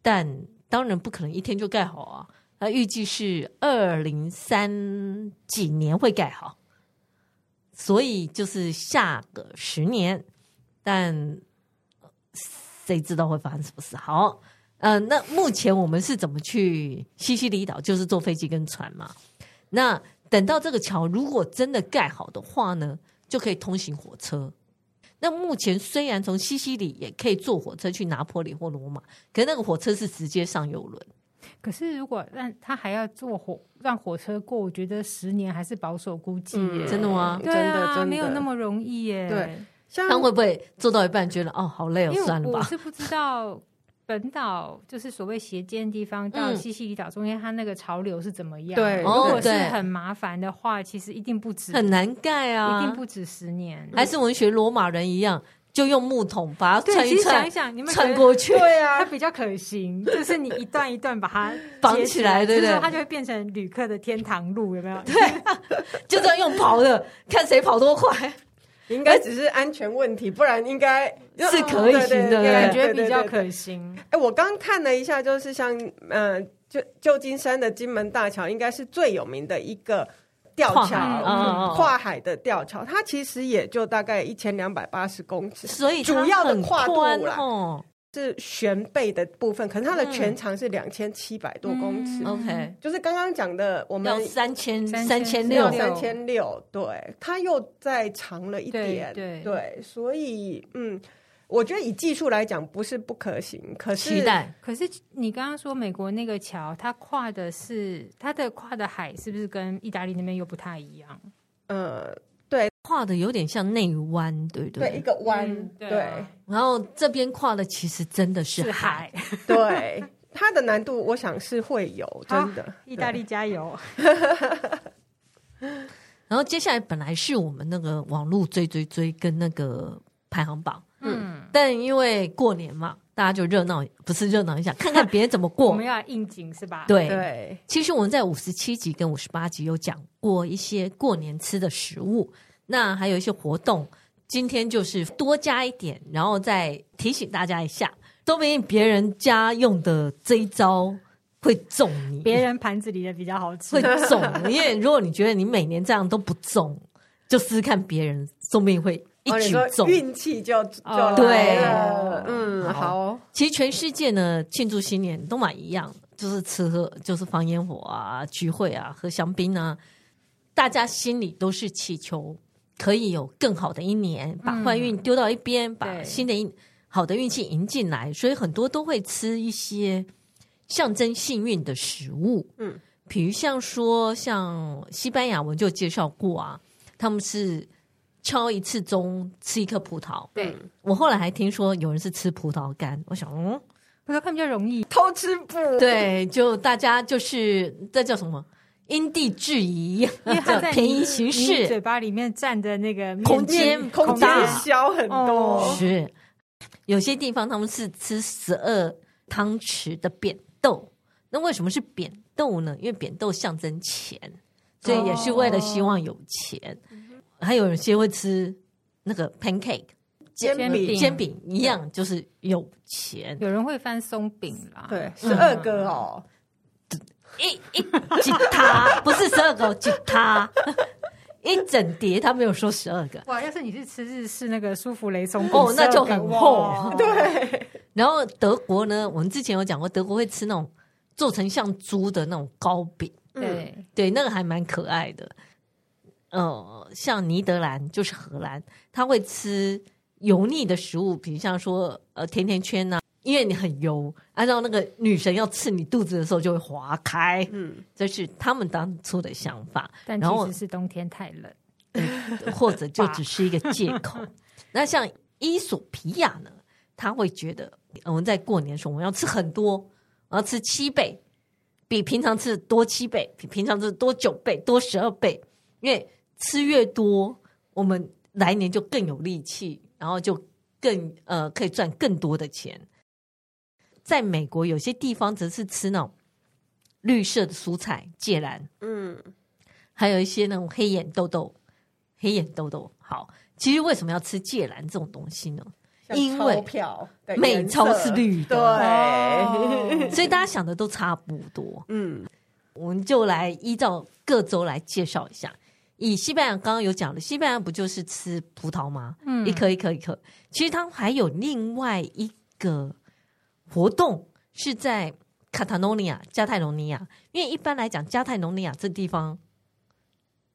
但当然不可能一天就盖好啊。它预计是二零三几年会盖好，所以就是下个十年，但谁知道会发生什么事？好，呃，那目前我们是怎么去西西里岛？就是坐飞机跟船嘛。那等到这个桥如果真的盖好的话呢，就可以通行火车。那目前虽然从西西里也可以坐火车去拿坡里或罗马，可是那个火车是直接上邮轮。可是，如果让他还要坐火让火车过，我觉得十年还是保守估计耶。真的吗？对啊，没有那么容易耶。对，像他会不会做到一半觉得哦，好累哦，算了吧？我是不知道本岛就是所谓斜尖地方到西西里岛中间，它那个潮流是怎么样？对，如果是很麻烦的话，其实一定不止，很难盖啊，一定不止十年。还是我们学罗马人一样。就用木桶把它穿一穿，想一想，你们穿过去，对啊，它比较可行。就是你一段一段把它绑起来，对不对？它就会变成旅客的天堂路，有没有？对，就这样用跑的，看谁跑多快。应该只是安全问题，不然应该是可以行的，感觉比较可行。哎，我刚看了一下，就是像嗯，旧旧金山的金门大桥，应该是最有名的一个。吊桥，嗯，跨海的吊桥，它其实也就大概一千两百八十公尺，所以主要的跨度啦，是悬背的部分，可是它的全长是两千七百多公尺。OK，就是刚刚讲的，我们三千三千六三千六，对，它又再长了一点，对，所以嗯。我觉得以技术来讲不是不可行，可是期待。可是你刚刚说美国那个桥，它跨的是它的跨的海，是不是跟意大利那边又不太一样？呃，对，跨的有点像内湾，对对？对，一个湾，嗯、对。对然后这边跨的其实真的是海，是海对，它的难度我想是会有，真的。意大利加油！然后接下来本来是我们那个网络追追追跟那个排行榜。嗯，但因为过年嘛，大家就热闹，不是热闹一下，看看别人怎么过。我们要应景是吧？对对。其实我们在五十七集跟五十八集有讲过一些过年吃的食物，那还有一些活动。今天就是多加一点，然后再提醒大家一下，说不定别人家用的这一招会中你，别人盘子里的比较好吃，会中。因为如果你觉得你每年这样都不中，就试试看别人，说不定会。一举中，运气就就对了。嗯，好。其实全世界呢，庆祝新年都蛮一样，就是吃喝，就是放烟火啊，聚会啊，喝香槟啊。大家心里都是祈求可以有更好的一年，把坏运丢到一边，把新的一好的运气迎进来。所以很多都会吃一些象征幸运的食物。嗯，比如像说，像西班牙文就介绍过啊，他们是。敲一次钟，吃一颗葡萄。对，我后来还听说有人是吃葡萄干，我想，嗯，葡萄干比较容易偷吃不？对，就大家就是这叫什么？因地制宜，因为它便宜行事。嘴巴里面占的那个空间空间小很多。是，有些地方他们是吃十二汤匙的扁豆。那为什么是扁豆呢？因为扁豆象征钱，所以也是为了希望有钱。还有些会吃那个 pancake 煎饼，煎饼一样就是有钱。有人会翻松饼啦，对，十二个哦，一一吉他 不是十二个吉他，一整叠他没有说十二个。哇，要是你是吃日式那个舒芙蕾松饼，哦，那就很厚。对，然后德国呢，我们之前有讲过，德国会吃那种做成像猪的那种糕饼，对对，那个还蛮可爱的。呃，像尼德兰就是荷兰，他会吃油腻的食物，比如像说呃甜甜圈呐、啊，因为你很油，按照那个女神要刺你肚子的时候就会划开，嗯，这是他们当初的想法。但其实是冬天太冷，呃、或者就只是一个借口。那像伊索皮亚呢，他会觉得我们在过年的时候我们要吃很多，我要吃七倍，比平常吃多七倍，比平常吃多九倍，多十二倍，因为。吃越多，我们来年就更有力气，然后就更呃可以赚更多的钱。在美国，有些地方则是吃那种绿色的蔬菜，芥蓝，嗯，还有一些那种黑眼豆豆，黑眼豆豆。好，其实为什么要吃芥蓝这种东西呢？因为美钞是绿的，对，哦、所以大家想的都差不多。嗯，我们就来依照各州来介绍一下。以西班牙刚刚有讲的，西班牙不就是吃葡萄吗？嗯，一颗一颗一颗。其实它还有另外一个活动是在卡塔诺尼亚加泰罗尼亚，因为一般来讲加泰罗尼亚这地方，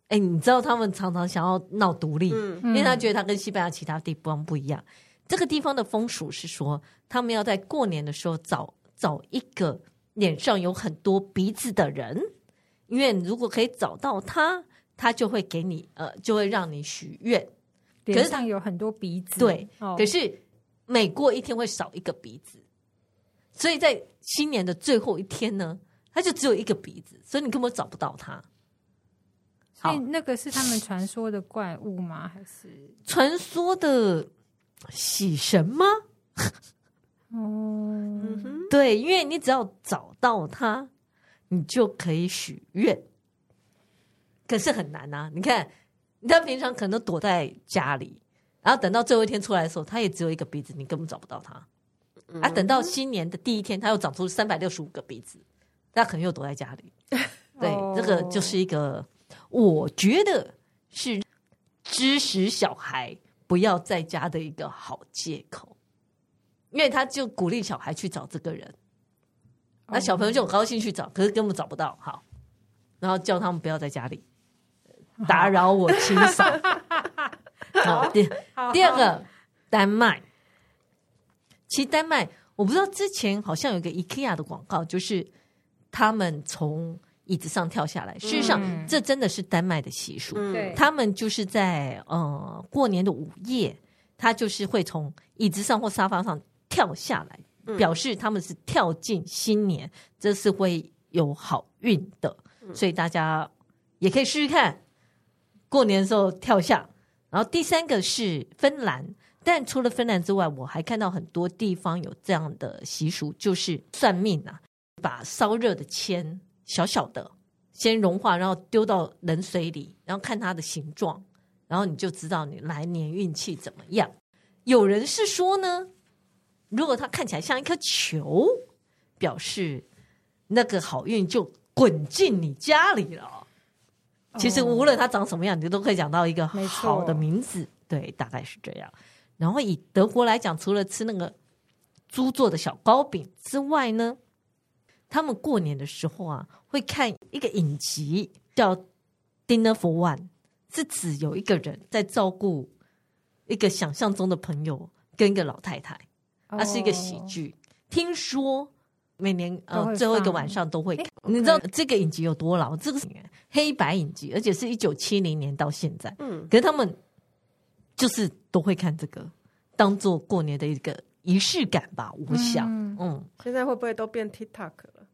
哎，你知道他们常常想要闹独立，嗯，因为他觉得他跟西班牙其他地方不一样。这个地方的风俗是说，他们要在过年的时候找找一个脸上有很多鼻子的人，因为如果可以找到他。他就会给你，呃，就会让你许愿。可是上有很多鼻子，对，哦、可是每过一天会少一个鼻子，所以在新年的最后一天呢，他就只有一个鼻子，所以你根本找不到他。所以那个是他们传说的怪物吗？还是传说的喜神吗？哦、嗯，对，因为你只要找到他，你就可以许愿。可是很难呐！你看，他平常可能都躲在家里，然后等到最后一天出来的时候，他也只有一个鼻子，你根本找不到他。啊，等到新年的第一天，他又长出三百六十五个鼻子，他可能又躲在家里。对，这个就是一个，我觉得是支持小孩不要在家的一个好借口，因为他就鼓励小孩去找这个人，那小朋友就很高兴去找，可是根本找不到。好，然后叫他们不要在家里。打扰我清扫。好，第第二个丹麦，其实丹麦我不知道之前好像有一个 IKEA 的广告，就是他们从椅子上跳下来。事实上，这真的是丹麦的习俗。对，他们就是在呃过年的午夜，他就是会从椅子上或沙发上跳下来，表示他们是跳进新年，这是会有好运的。所以大家也可以试试看。过年的时候跳下，然后第三个是芬兰，但除了芬兰之外，我还看到很多地方有这样的习俗，就是算命啊，把烧热的铅小小的先融化，然后丢到冷水里，然后看它的形状，然后你就知道你来年运气怎么样。有人是说呢，如果它看起来像一颗球，表示那个好运就滚进你家里了。其实无论它长什么样，你都可以讲到一个好的名字。对，大概是这样。然后以德国来讲，除了吃那个猪做的小糕饼之外呢，他们过年的时候啊，会看一个影集叫《Dinner for One》，是指有一个人在照顾一个想象中的朋友跟一个老太太，它是一个喜剧。听说。每年呃最后一个晚上都会看，你知道这个影集有多老？这个是黑白影集，而且是一九七零年到现在。嗯，可是他们就是都会看这个，当做过年的一个仪式感吧。我想，嗯，嗯现在会不会都变 TikTok 了？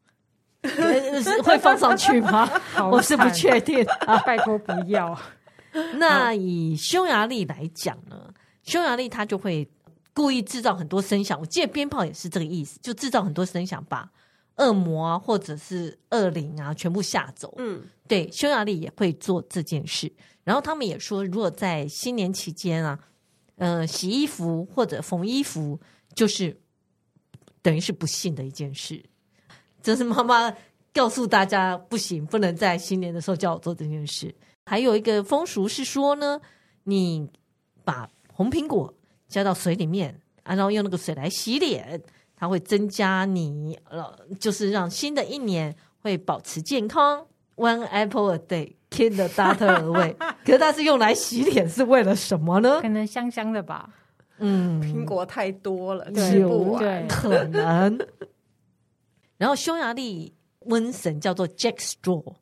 会放上去吗？我是不确定啊，拜托不要。那以匈牙利来讲呢，匈牙利它就会。故意制造很多声响，我记得鞭炮也是这个意思，就制造很多声响，把恶魔啊或者是恶灵啊全部吓走。嗯，对，匈牙利也会做这件事。然后他们也说，如果在新年期间啊，呃，洗衣服或者缝衣服，就是等于是不幸的一件事。这是妈妈告诉大家，不行，不能在新年的时候叫我做这件事。还有一个风俗是说呢，你把红苹果。加到水里面，然后用那个水来洗脸，它会增加你呃，就是让新的一年会保持健康。One apple a day, keep the doctor away。可是它是用来洗脸，是为了什么呢？可能香香的吧。嗯，苹果太多了，吃不完，可能。然后匈牙利瘟神叫做 Jack Straw，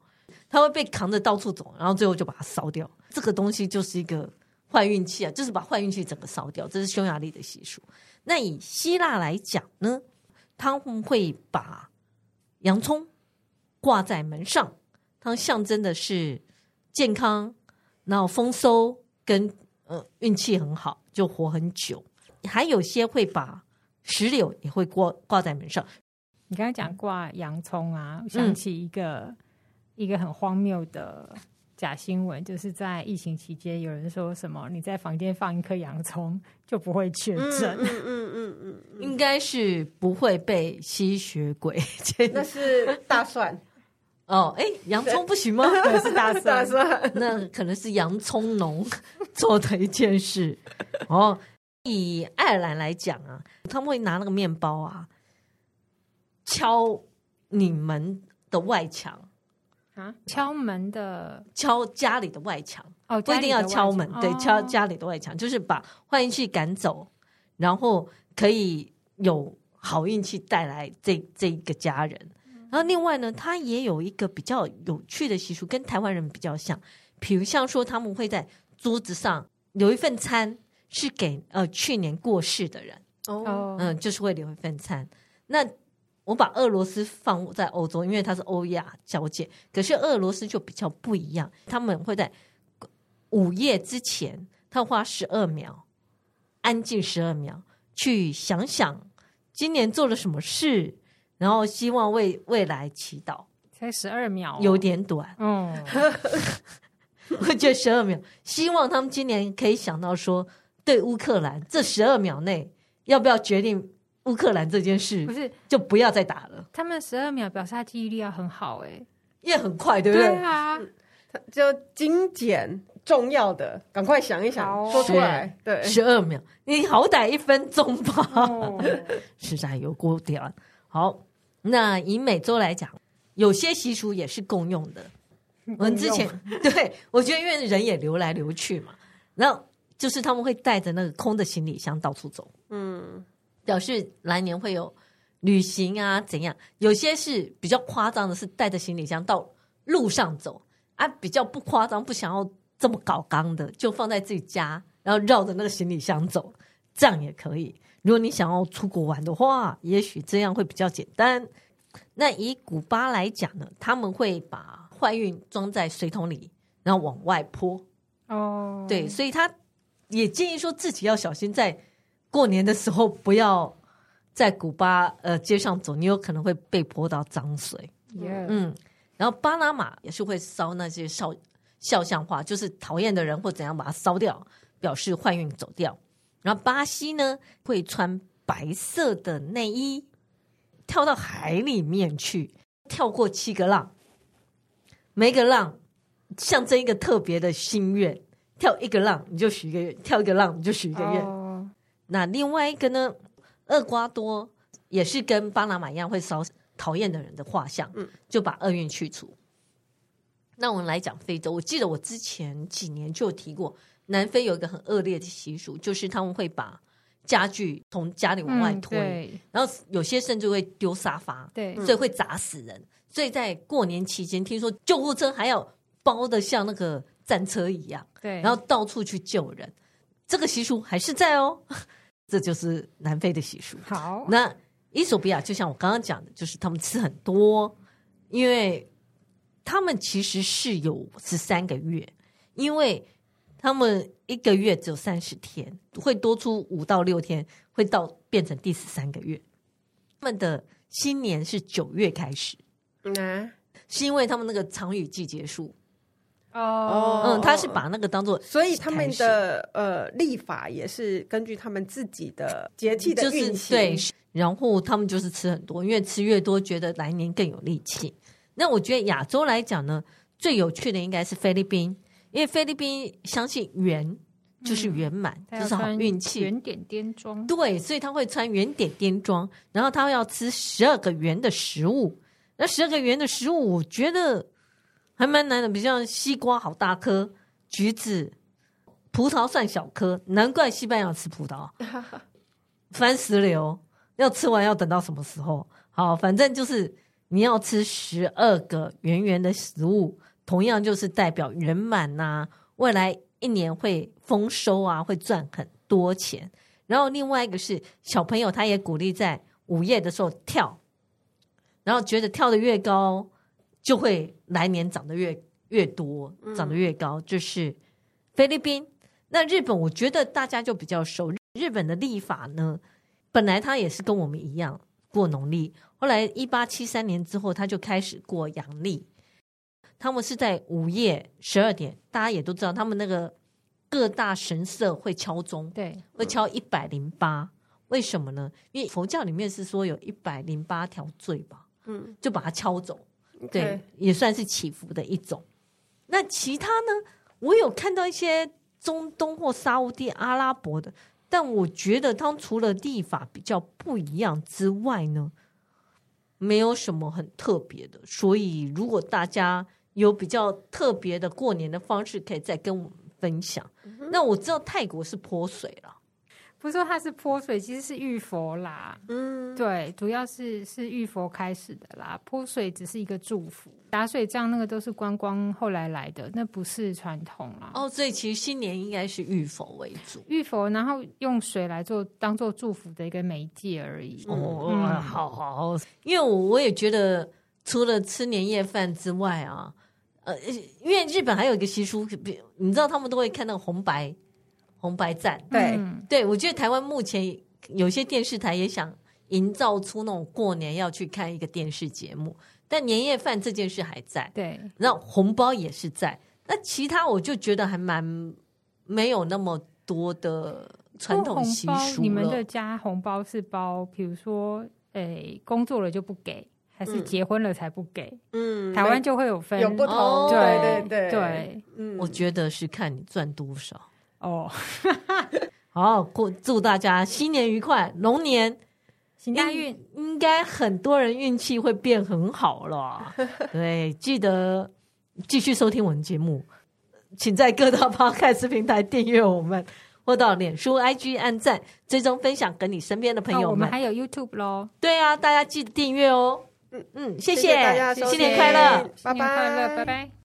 他会被扛着到处走，然后最后就把它烧掉。这个东西就是一个。坏运气啊，就是把坏运气整个烧掉，这是匈牙利的习俗。那以希腊来讲呢，他们会把洋葱挂在门上，它象征的是健康，然后丰收跟呃运气很好，就活很久。还有些会把石榴也会挂挂在门上。你刚才讲挂洋葱啊，想起一个、嗯、一个很荒谬的。假新闻，就是在疫情期间，有人说什么你在房间放一颗洋葱就不会确诊。嗯嗯嗯应该是不会被吸血鬼。那是大蒜。哦，哎，洋葱不行吗？是大蒜。大蒜，那可能是洋葱农做的一件事。哦，以爱尔兰来讲啊，他们会拿那个面包啊，敲你们的外墙啊，敲门的，敲家里的外墙哦，不一定要敲门，对，敲家里的外墙，就是把坏运气赶走，然后可以有好运气带来这这一个家人。然后另外呢，他也有一个比较有趣的习俗，跟台湾人比较像。比如像说，他们会在桌子上留一份餐，是给呃去年过世的人。哦，嗯，就是会留一份餐。那我把俄罗斯放在欧洲，因为它是欧亚交界。可是俄罗斯就比较不一样，他们会在午夜之前，他花十二秒，安静十二秒，去想想今年做了什么事。然后希望为未来祈祷，才十二秒，有点短。嗯，我觉得十二秒，希望他们今年可以想到说，对乌克兰这十二秒内要不要决定乌克兰这件事，不是就不要再打了。他们十二秒表示他记忆力要很好，哎，也很快，对不对？对啊，就精简重要的，赶快想一想，说出来。对，十二秒，你好歹一分钟吧，哦、实在有过点。好。那以美洲来讲，有些习俗也是共用的。我们之前 对，我觉得因为人也流来流去嘛，然后就是他们会带着那个空的行李箱到处走，嗯，表示来年会有旅行啊怎样。有些是比较夸张的，是带着行李箱到路上走啊，比较不夸张，不想要这么搞刚的，就放在自己家，然后绕着那个行李箱走，这样也可以。如果你想要出国玩的话，也许这样会比较简单。那以古巴来讲呢，他们会把坏运装在水桶里，然后往外泼。哦，对，所以他也建议说自己要小心，在过年的时候不要在古巴呃街上走，你有可能会被泼到脏水。嗯，然后巴拿马也是会烧那些肖肖像画，就是讨厌的人或怎样把它烧掉，表示坏运走掉。然后巴西呢，会穿白色的内衣，跳到海里面去，跳过七个浪，每个浪象征一个特别的心愿，跳一个浪你就许一个愿，跳一个浪你就许一个愿。Oh. 那另外一个呢，厄瓜多也是跟巴拿马一样，会烧讨厌的人的画像，就把厄运去除。那我们来讲非洲，我记得我之前几年就有提过。南非有一个很恶劣的习俗，就是他们会把家具从家里往外推，嗯、然后有些甚至会丢沙发，对，所以会砸死人。所以在过年期间，听说救护车还要包的像那个战车一样，对，然后到处去救人。这个习俗还是在哦，这就是南非的习俗。好，那伊索比亚就像我刚刚讲的，就是他们吃很多，因为他们其实是有十三个月，因为。他们一个月只有三十天，会多出五到六天，会到变成第十三个月。他们的新年是九月开始，嗯，是因为他们那个长雨季结束。哦，嗯，他是把那个当做，所以他们的呃立法也是根据他们自己的节气的运气。对，然后他们就是吃很多，因为吃越多，觉得来年更有力气。那我觉得亚洲来讲呢，最有趣的应该是菲律宾。因为菲律宾相信圆就是圆满，嗯、就是好运气。圆点点装，对，所以他会穿圆点点装，然后他要吃十二个圆的食物。那十二个圆的食物，我觉得还蛮难的，比如像西瓜好大颗，橘子、葡萄算小颗，难怪西班牙吃葡萄。番石榴要吃完要等到什么时候？好，反正就是你要吃十二个圆圆的食物。同样就是代表圆满呐，未来一年会丰收啊，会赚很多钱。然后另外一个是小朋友，他也鼓励在午夜的时候跳，然后觉得跳得越高，就会来年长得越越多，长得越高。就是菲律宾，那日本，我觉得大家就比较熟。日本的历法呢，本来他也是跟我们一样过农历，后来一八七三年之后，他就开始过阳历。他们是在午夜十二点，大家也都知道，他们那个各大神社会敲钟，对，会敲一百零八。为什么呢？因为佛教里面是说有一百零八条罪吧，嗯，就把它敲走，对.也算是祈福的一种。那其他呢？我有看到一些中东或沙乌地阿拉伯的，但我觉得他们除了立法比较不一样之外呢，没有什么很特别的。所以，如果大家有比较特别的过年的方式，可以再跟我们分享。嗯、那我知道泰国是泼水了。不是说它是泼水，其实是浴佛啦。嗯，对，主要是是浴佛开始的啦。泼水只是一个祝福，打水仗那个都是观光后来来的，那不是传统啦。哦，所以其实新年应该是浴佛为主，浴佛，然后用水来做当做祝福的一个媒介而已。哦，嗯、好好，因为我我也觉得，除了吃年夜饭之外啊，呃，因为日本还有一个习俗，你知道他们都会看那个红白。红白战，对、嗯、对，我觉得台湾目前有些电视台也想营造出那种过年要去看一个电视节目，但年夜饭这件事还在，对，然后红包也是在，那其他我就觉得还蛮没有那么多的传统习俗。你们的家红包是包，比如说，诶，工作了就不给，还是结婚了才不给？嗯，台湾就会有分，有不同，对对对。对，嗯，我觉得是看你赚多少。哦，好，祝祝大家新年愉快，龙年行大运，应该很多人运气会变很好了。对，记得继续收听我们节目，请在各大 Podcast 平台订阅我们，或到脸书、IG 按赞，最终分享给你身边的朋友们。我们还有 YouTube 喽，对啊，大家记得订阅哦。嗯嗯，谢谢，谢谢大家，新年快乐，拜拜，拜拜。